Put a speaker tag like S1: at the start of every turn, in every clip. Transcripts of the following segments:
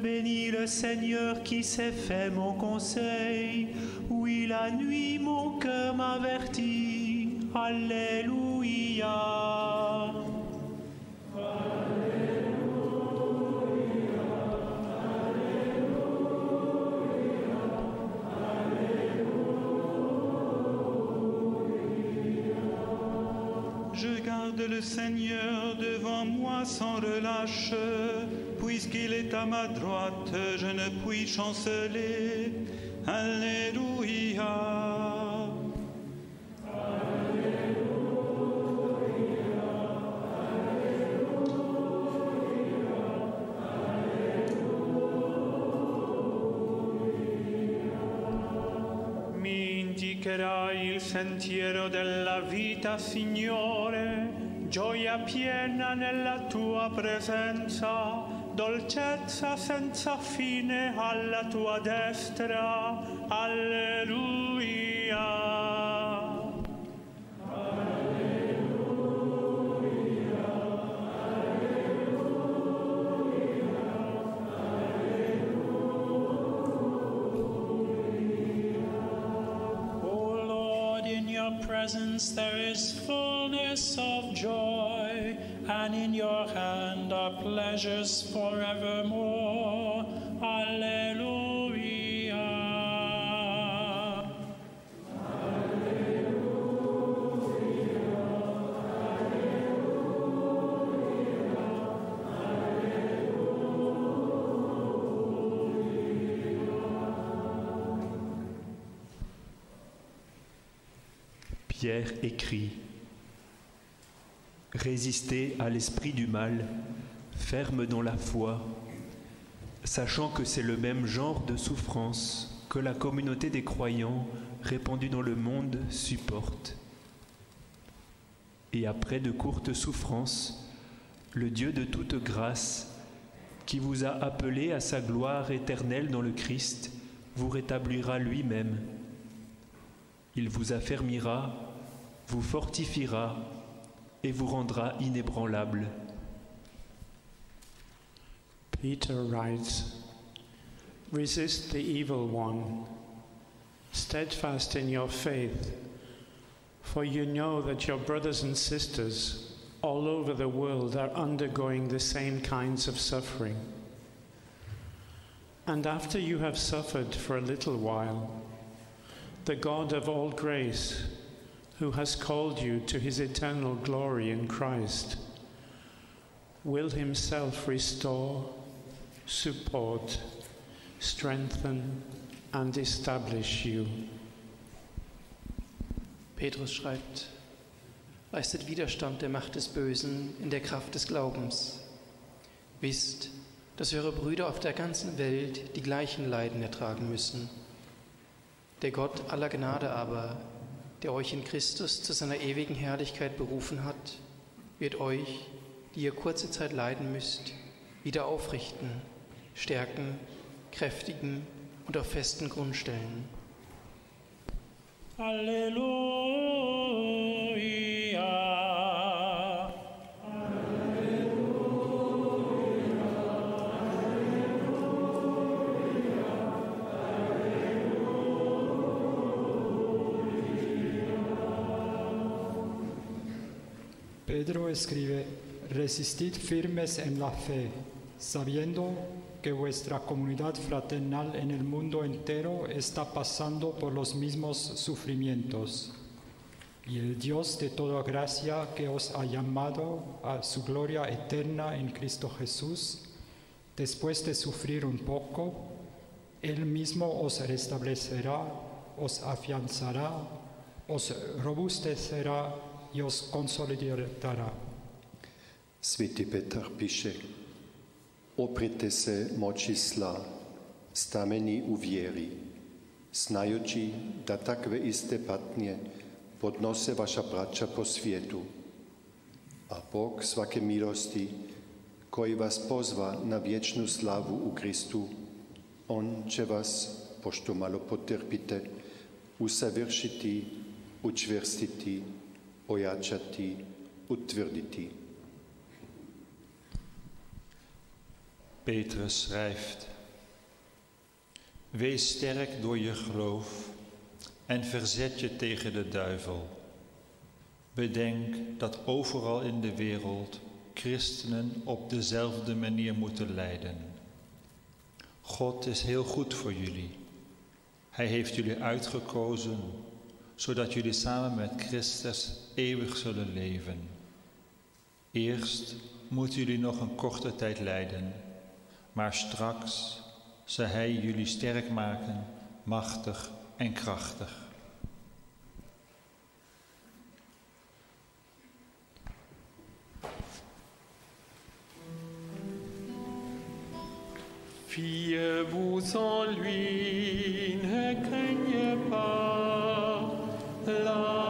S1: Bénis le Seigneur qui s'est fait mon conseil. Oui, la nuit, mon cœur m'avertit. Alléluia.
S2: Je garde le Seigneur devant moi sans relâche, à ma droite, je ne puis chanceler. Alléluia.
S3: Indicherai il sentiero della vita, Signore, gioia piena nella tua presenza, dolcezza senza fine alla tua destra. Alleluia.
S1: Your presence there is fullness of joy, and in your hand are pleasures forevermore. Alleluia.
S4: Écrit Résistez à l'esprit du mal, ferme dans la foi, sachant que c'est le même genre de souffrance que la communauté des croyants répandue dans le monde supporte. Et après de courtes souffrances, le Dieu de toute grâce, qui vous a appelé à sa gloire éternelle dans le Christ, vous rétablira lui-même. Il vous affermira, vous fortifiera et vous rendra inébranlable.
S5: Peter writes, Resist the evil one, steadfast in your faith, for you know that your brothers and sisters all over the world are undergoing the same kinds of suffering. And after you have suffered for a little while, the God of all grace, who has called you to his eternal glory in Christ, will himself restore, support, strengthen, and establish you.
S6: Petrus schreibt, leistet Widerstand der Macht des Bösen in der Kraft des Glaubens. Wisst, dass eure Brüder auf der ganzen Welt die gleichen Leiden ertragen müssen. Der Gott aller Gnade aber, der euch in Christus zu seiner ewigen Herrlichkeit berufen hat, wird euch, die ihr kurze Zeit leiden müsst, wieder aufrichten, stärken, kräftigen und auf festen Grund stellen.
S5: Halleluja.
S7: Escribe, resistid firmes en la fe, sabiendo que vuestra comunidad fraternal en el mundo entero está pasando por los mismos sufrimientos. Y el Dios de toda gracia que os ha llamado a su gloria eterna en Cristo Jesús, después de sufrir un poco, Él mismo os restablecerá, os afianzará, os robustecerá i os konsolidirá.
S8: Sveti Petar piše, oprite se moći sla, stameni u vjeri, znajući da takve iste patnje podnose vaša braća po svijetu, a Bog svake milosti, koji vas pozva na vječnu slavu u Kristu, On će vas, pošto malo potrpite, usavršiti, učvrstiti, ojačati, utvrditi.
S9: Petrus schrijft: Wees sterk door je geloof en verzet je tegen de duivel. Bedenk dat overal in de wereld christenen op dezelfde manier moeten lijden. God is heel goed voor jullie. Hij heeft jullie uitgekozen zodat jullie samen met Christus eeuwig zullen leven. Eerst moeten jullie nog een korte tijd lijden, maar straks zal Hij jullie sterk maken, machtig en krachtig.
S10: Fiez-vous en lui, ne craignez pas love.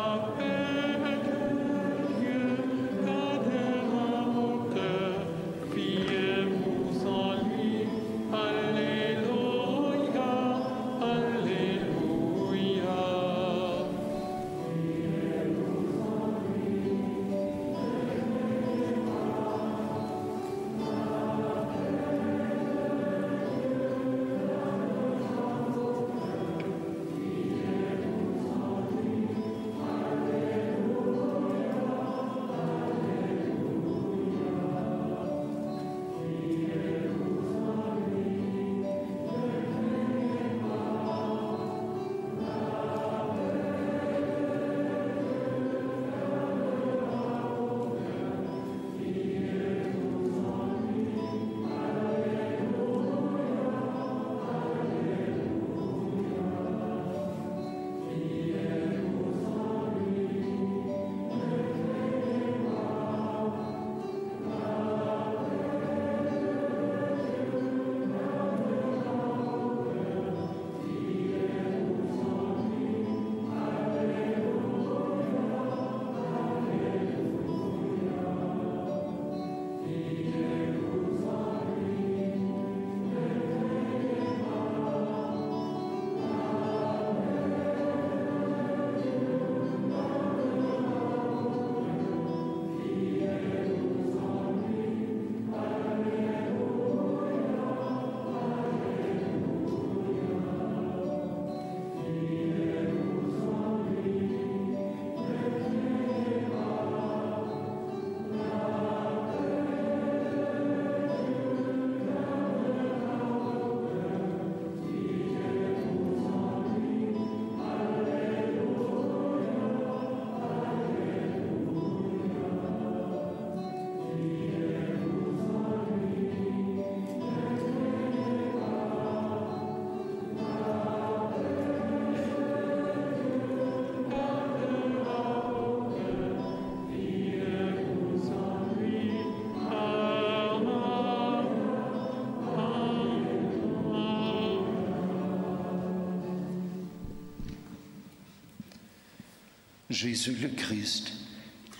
S11: Jésus le Christ,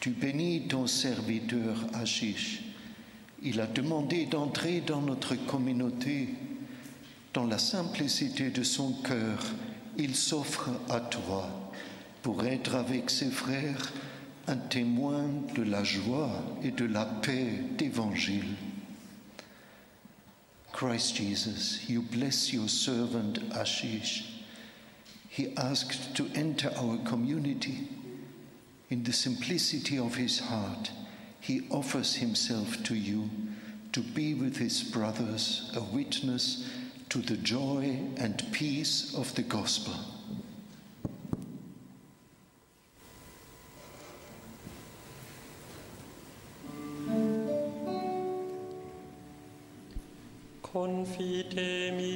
S11: tu bénis ton serviteur Achish. Il a demandé d'entrer dans notre communauté. Dans la simplicité de son cœur, il s'offre à toi pour être avec ses frères un témoin de la joie et de la paix d'Évangile. Christ Jesus, you bless your servant Ashish. He asked to enter our community. In the simplicity of his heart, he offers himself to you to be with his brothers, a witness to the joy and peace of the gospel.
S12: Confitemini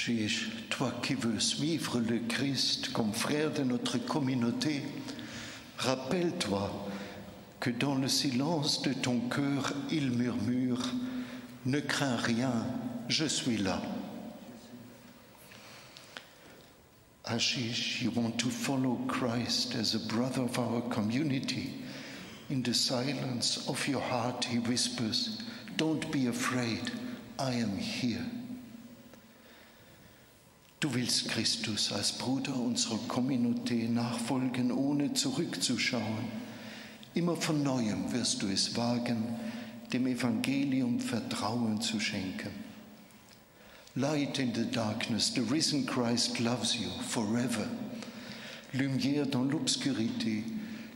S11: Ashish, toi qui veux suivre le Christ comme frère de notre communauté, rappelle-toi que dans le silence de ton cœur, il murmure, Ne crains rien, je suis là. Ashish, you want to follow Christ as a brother of our community? In the silence of your heart, he whispers, Don't be afraid, I am here. Du willst Christus als Bruder unserer Community nachfolgen, ohne zurückzuschauen. Immer von neuem wirst du es wagen, dem Evangelium Vertrauen zu schenken. Light in the darkness, the risen Christ loves you forever. Lumière dans l'obscurité,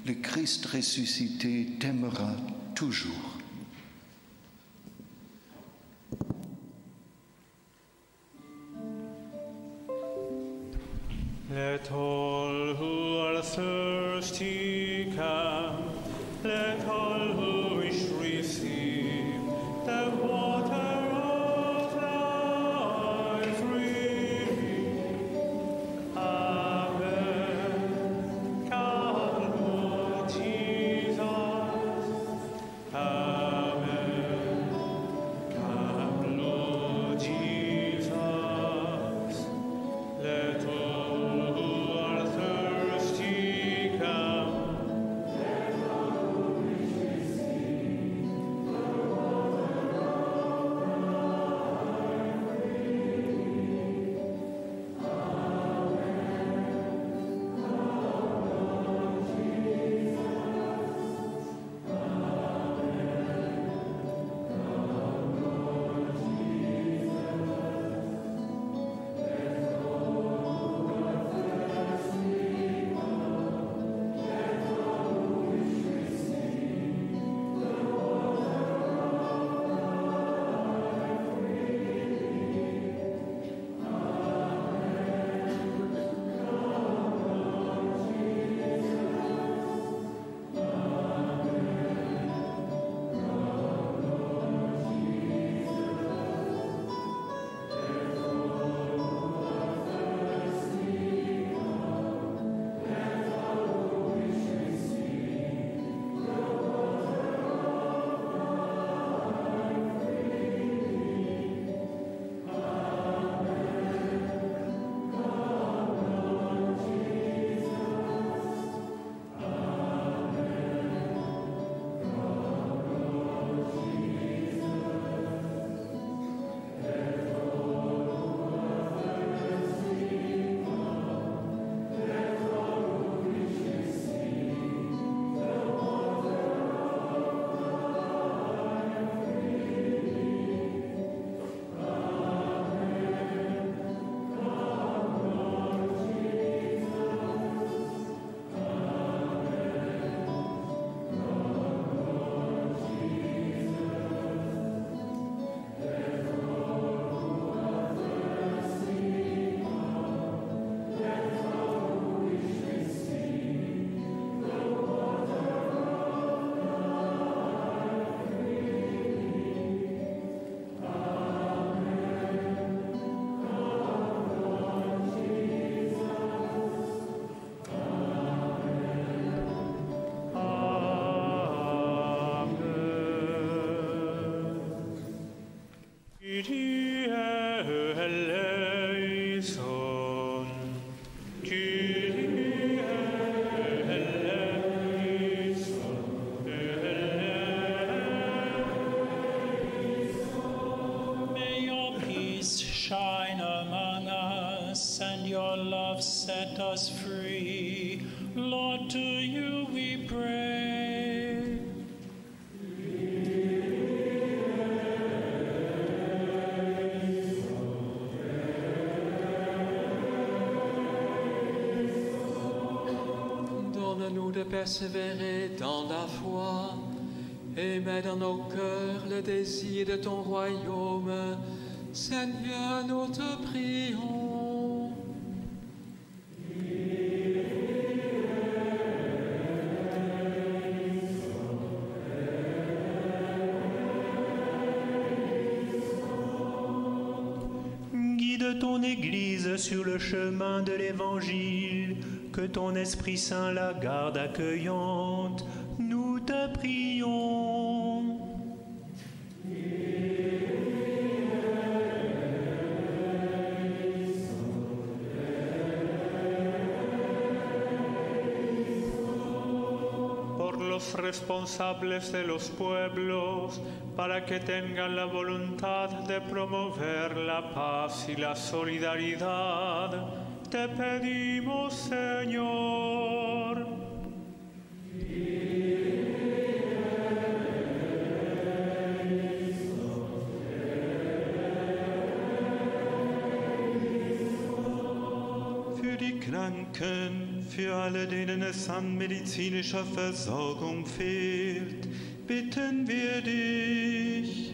S11: le Christ ressuscité t'aimera toujours.
S13: told. Persévérer dans la foi et mets dans nos cœurs le désir de ton royaume. Seigneur, nous te prions.
S4: Guide ton Église sur le chemin de l'Évangile, que ton Esprit Saint la garde accueillante.
S3: Responsables de los pueblos, para que tengan la voluntad de promover la paz y la solidaridad. Te pedimos, Señor. Für die Kranken, für alle, denen es an medizinischer Versorgung fehlt, bitten wir dich.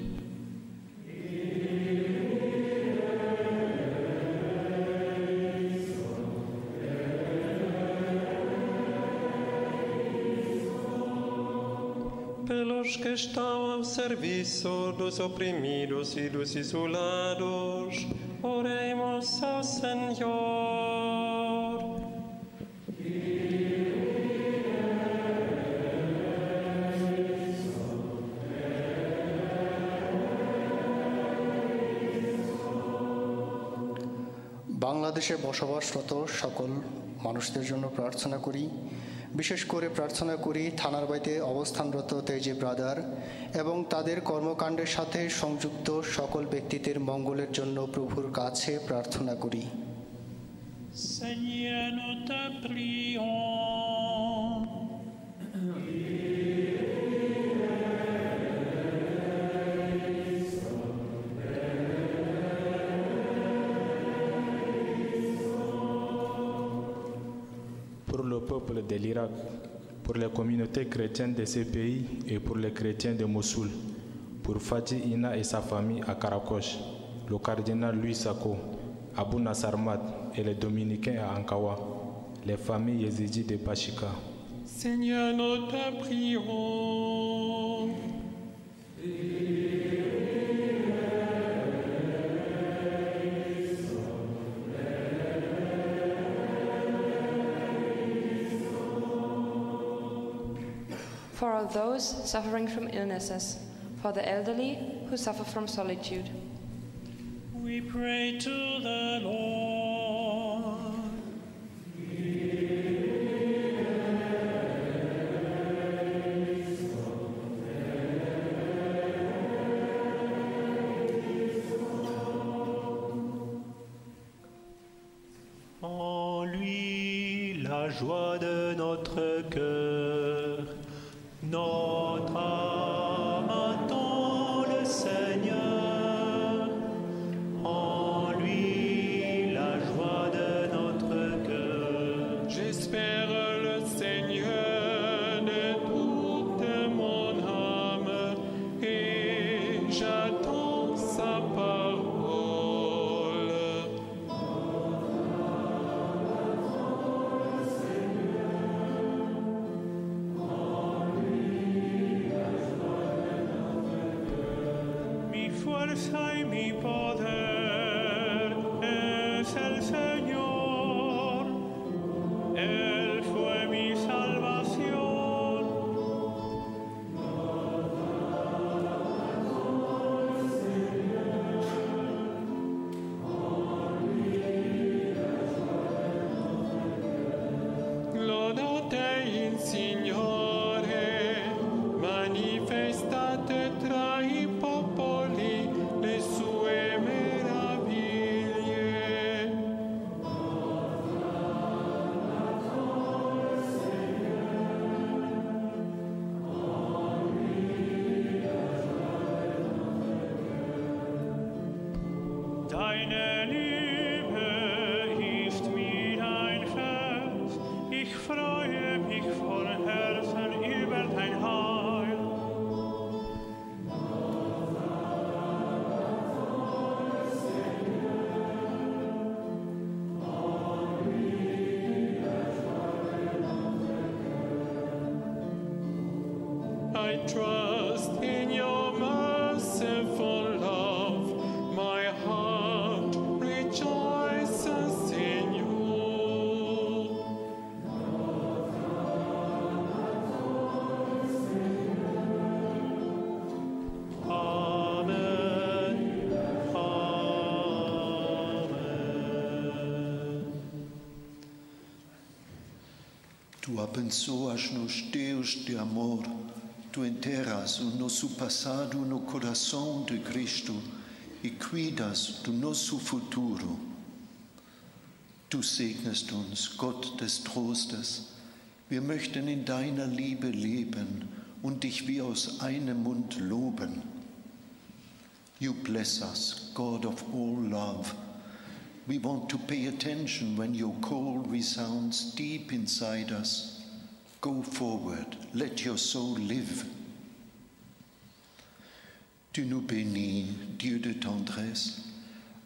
S10: Pelos que estão ao serviço dos oprimidos e dos isolados, oremos ao Senhor.
S14: বাংলাদেশে বসবাসরত সকল মানুষদের জন্য প্রার্থনা করি বিশেষ করে প্রার্থনা করি থানার বাড়িতে অবস্থানরত তেজি ব্রাদার এবং তাদের কর্মকাণ্ডের সাথে সংযুক্ত সকল ব্যক্তিদের মঙ্গলের জন্য প্রভুর কাছে প্রার্থনা করি
S10: Seigneur.
S15: Les communautés chrétiennes de ces pays et pour les chrétiens de Mossoul, pour Fati Ina et sa famille à Karakosh, le cardinal Louis Sako, Abu Nassarmat et les dominicains à Ankawa, les familles yézidis de Pachika.
S10: Seigneur, nous te prions.
S16: For all those suffering from illnesses, for the elderly who suffer from solitude.
S10: We pray to the Lord.
S11: Tu abençoas-nos, Deus de amor. Tu enterras o nosso passado no coração de Cristo e cuidas do nosso futuro. Du segnest uns, Gott des Trostes. Wir möchten in deiner Liebe leben und dich wie aus einem Mund loben. You bless us, God of all love. We want to pay attention when your call resounds deep inside us. Go forward, let your soul live. Tu nous bénis, Dieu de tendresse,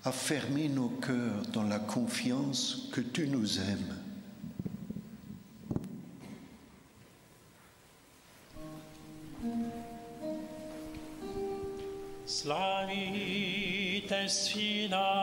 S11: à fermer nos cœurs dans la confiance que tu nous aimes.
S1: Slavite sfida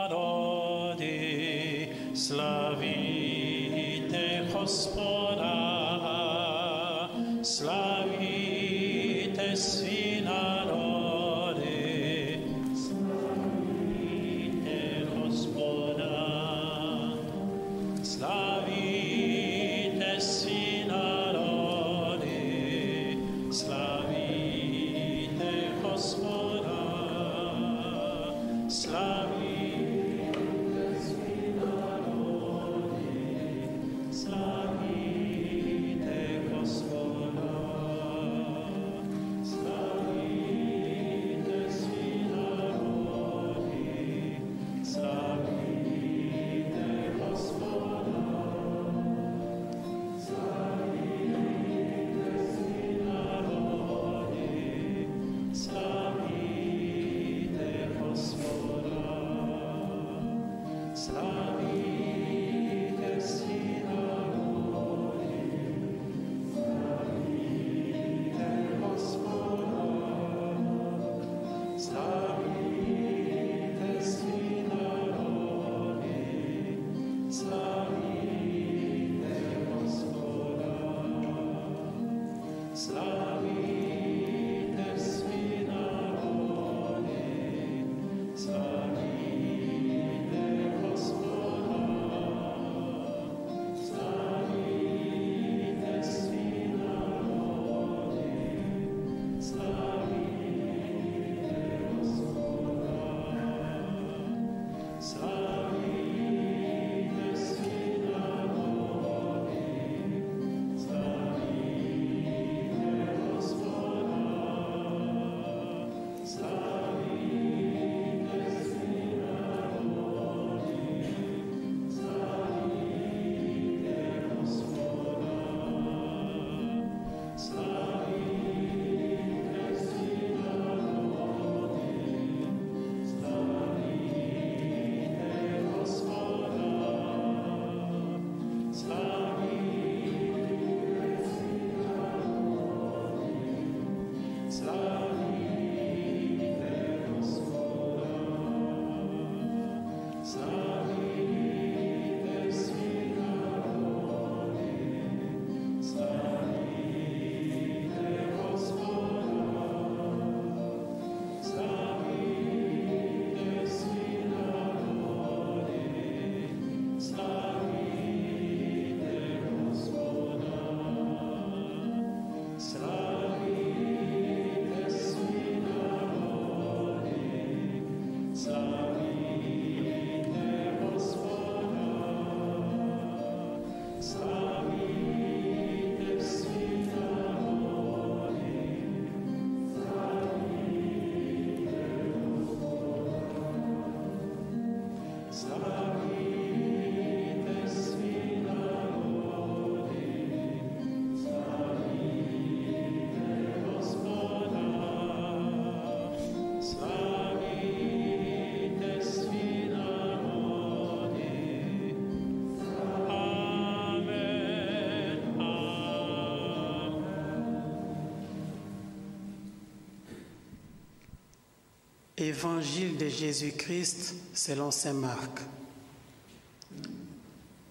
S17: Évangile de Jésus-Christ selon Saint Marc.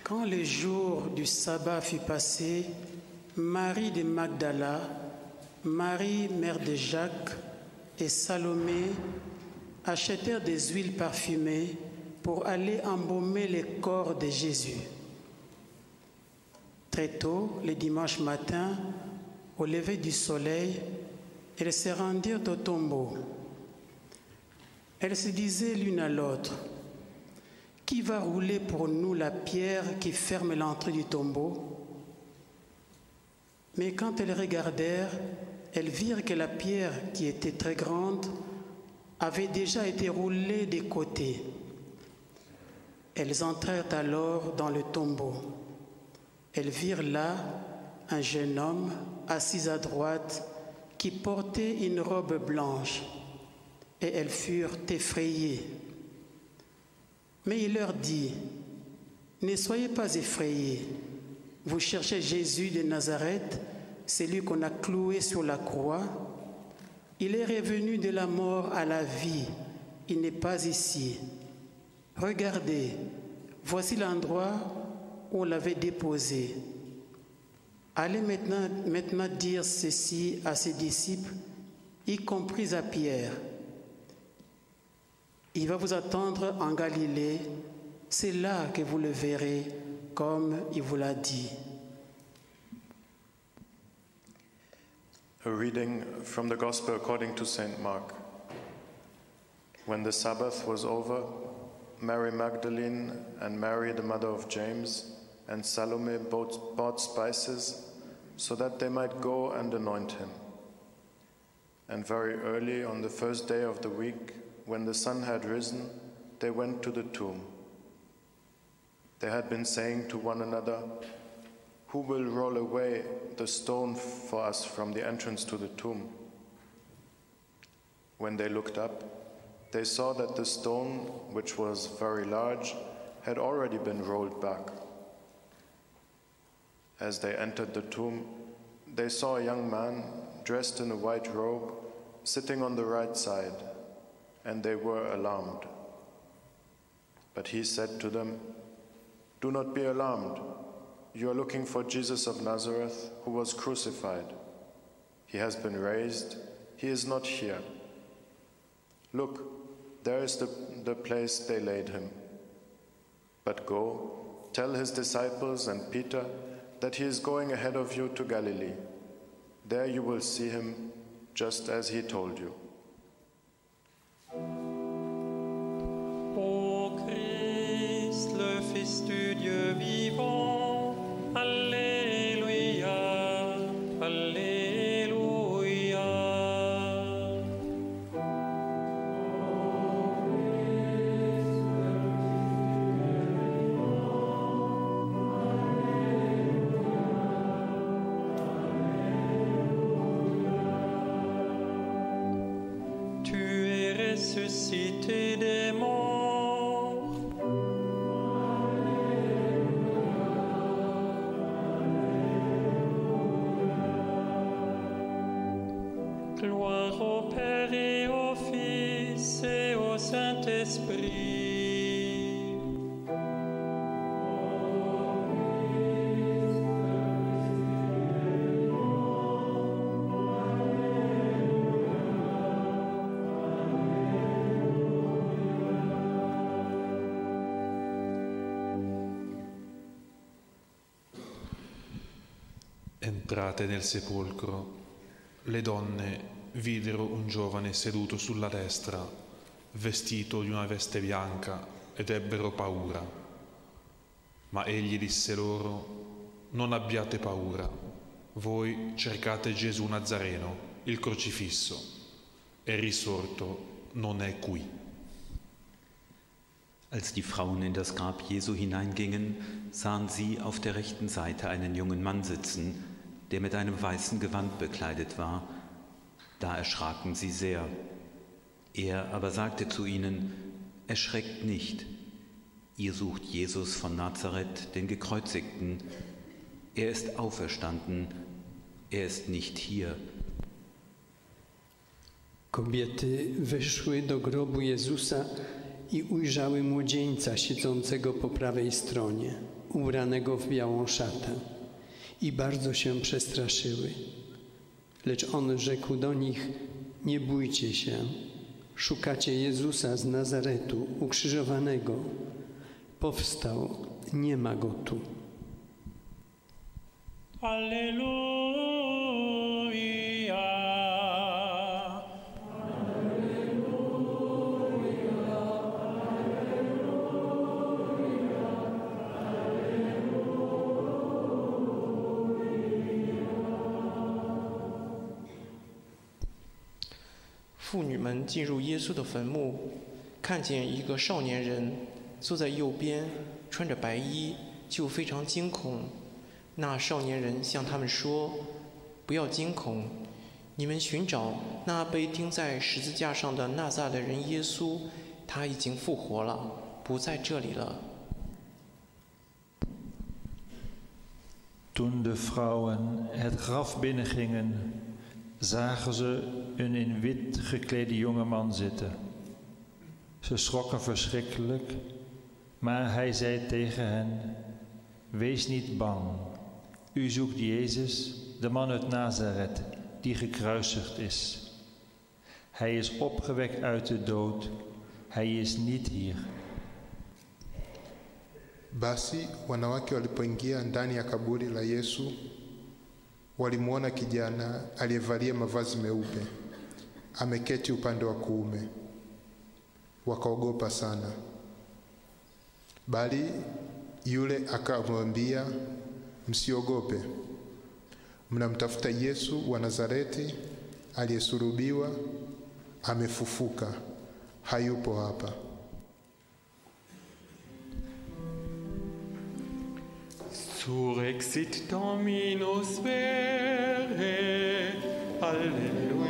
S17: Quand le jour du sabbat fut passé, Marie de Magdala, Marie, mère de Jacques, et Salomé achetèrent des huiles parfumées pour aller embaumer le corps de Jésus. Très tôt, le dimanche matin, au lever du soleil, elles se rendirent au tombeau. Elles se disaient l'une à l'autre, Qui va rouler pour nous la pierre qui ferme l'entrée du tombeau? Mais quand elles regardèrent, elles virent que la pierre, qui était très grande, avait déjà été roulée des côtés. Elles entrèrent alors dans le tombeau. Elles virent là un jeune homme assis à droite qui portait une robe blanche, et elles furent effrayées. Mais il leur dit, Ne soyez pas effrayés, vous cherchez Jésus de Nazareth, celui qu'on a cloué sur la croix. Il est revenu de la mort à la vie, il n'est pas ici. Regardez, voici l'endroit où on l'avait déposé. Allez maintenant, maintenant dire ceci à ses disciples, y compris à Pierre. Il va vous attendre en Galilée, c'est là que vous le verrez, comme il vous l'a dit.
S18: A reading from the Gospel according to St. Mark. When the Sabbath was over, Mary Magdalene and Mary, the mother of James, and Salome bought, bought spices so that they might go and anoint him. And very early on the first day of the week, when the sun had risen, they went to the tomb. They had been saying to one another, Who will roll away the stone for us from the entrance to the tomb? When they looked up, they saw that the stone, which was very large, had already been rolled back. As they entered the tomb, they saw a young man dressed in a white robe sitting on the right side, and they were alarmed. But he said to them, Do not be alarmed. You are looking for Jesus of Nazareth, who was crucified. He has been raised. He is not here. Look, there is the, the place they laid him. But go, tell his disciples and Peter that he is going ahead of you to Galilee. There you will see him just as he told you.
S12: Du Dieu vivant,
S19: Entrate nel sepolcro. Le donne videro un giovane seduto sulla destra, vestito di una veste bianca, ed ebbero paura. Ma egli disse loro, non abbiate paura, voi cercate Gesù Nazareno, il crocifisso. È risorto, non è qui.
S20: Als die Frauen in das Grab Jesu hineingingen, sahen sie auf der rechten Seite einen jungen Mann sitzen, der mit einem weißen Gewand bekleidet war. Da erschraken sie sehr. Er aber sagte zu ihnen, Erschreckt nicht, ihr sucht Jesus von Nazareth, den Gekreuzigten. Er ist auferstanden, er ist nicht hier.
S21: Kobiety weszły do grobu Jezusa i ujrzały młodzieńca siedzącego po prawej stronie, ubranego w białą szatę, i bardzo się przestraszyły. Lecz on rzekł do nich: Nie bójcie się, szukacie Jezusa z Nazaretu, ukrzyżowanego. Powstał, nie ma go tu.
S22: 们进入耶稣的坟墓，看见一个少年人坐在右边，穿着白衣，就非常惊恐。那少年人向他们说：“不要惊恐，你们寻找那被钉在十字架上的纳撒勒人耶稣，他已经复活了，不在这里了。”
S9: Een in wit geklede jongeman zitten. Ze schrokken verschrikkelijk, maar hij zei tegen hen: Wees niet bang. U zoekt Jezus, de man uit Nazareth, die gekruisigd is. Hij is opgewekt uit de dood. Hij is niet hier.
S23: Basi wanawake walipoingia ndani ya kaburi la Yesu, walimwona kijana aliyevalia mavazi meupe ameketi upande wa kuume. Wakaogopa sana, bali yule akamwambia, msiogope, mnamtafuta Yesu wa Nazareti aliyesurubiwa Amefufuka, hayupo hapa.
S16: Surexit Dominus vere, Alleluia,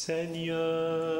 S2: Seigneur,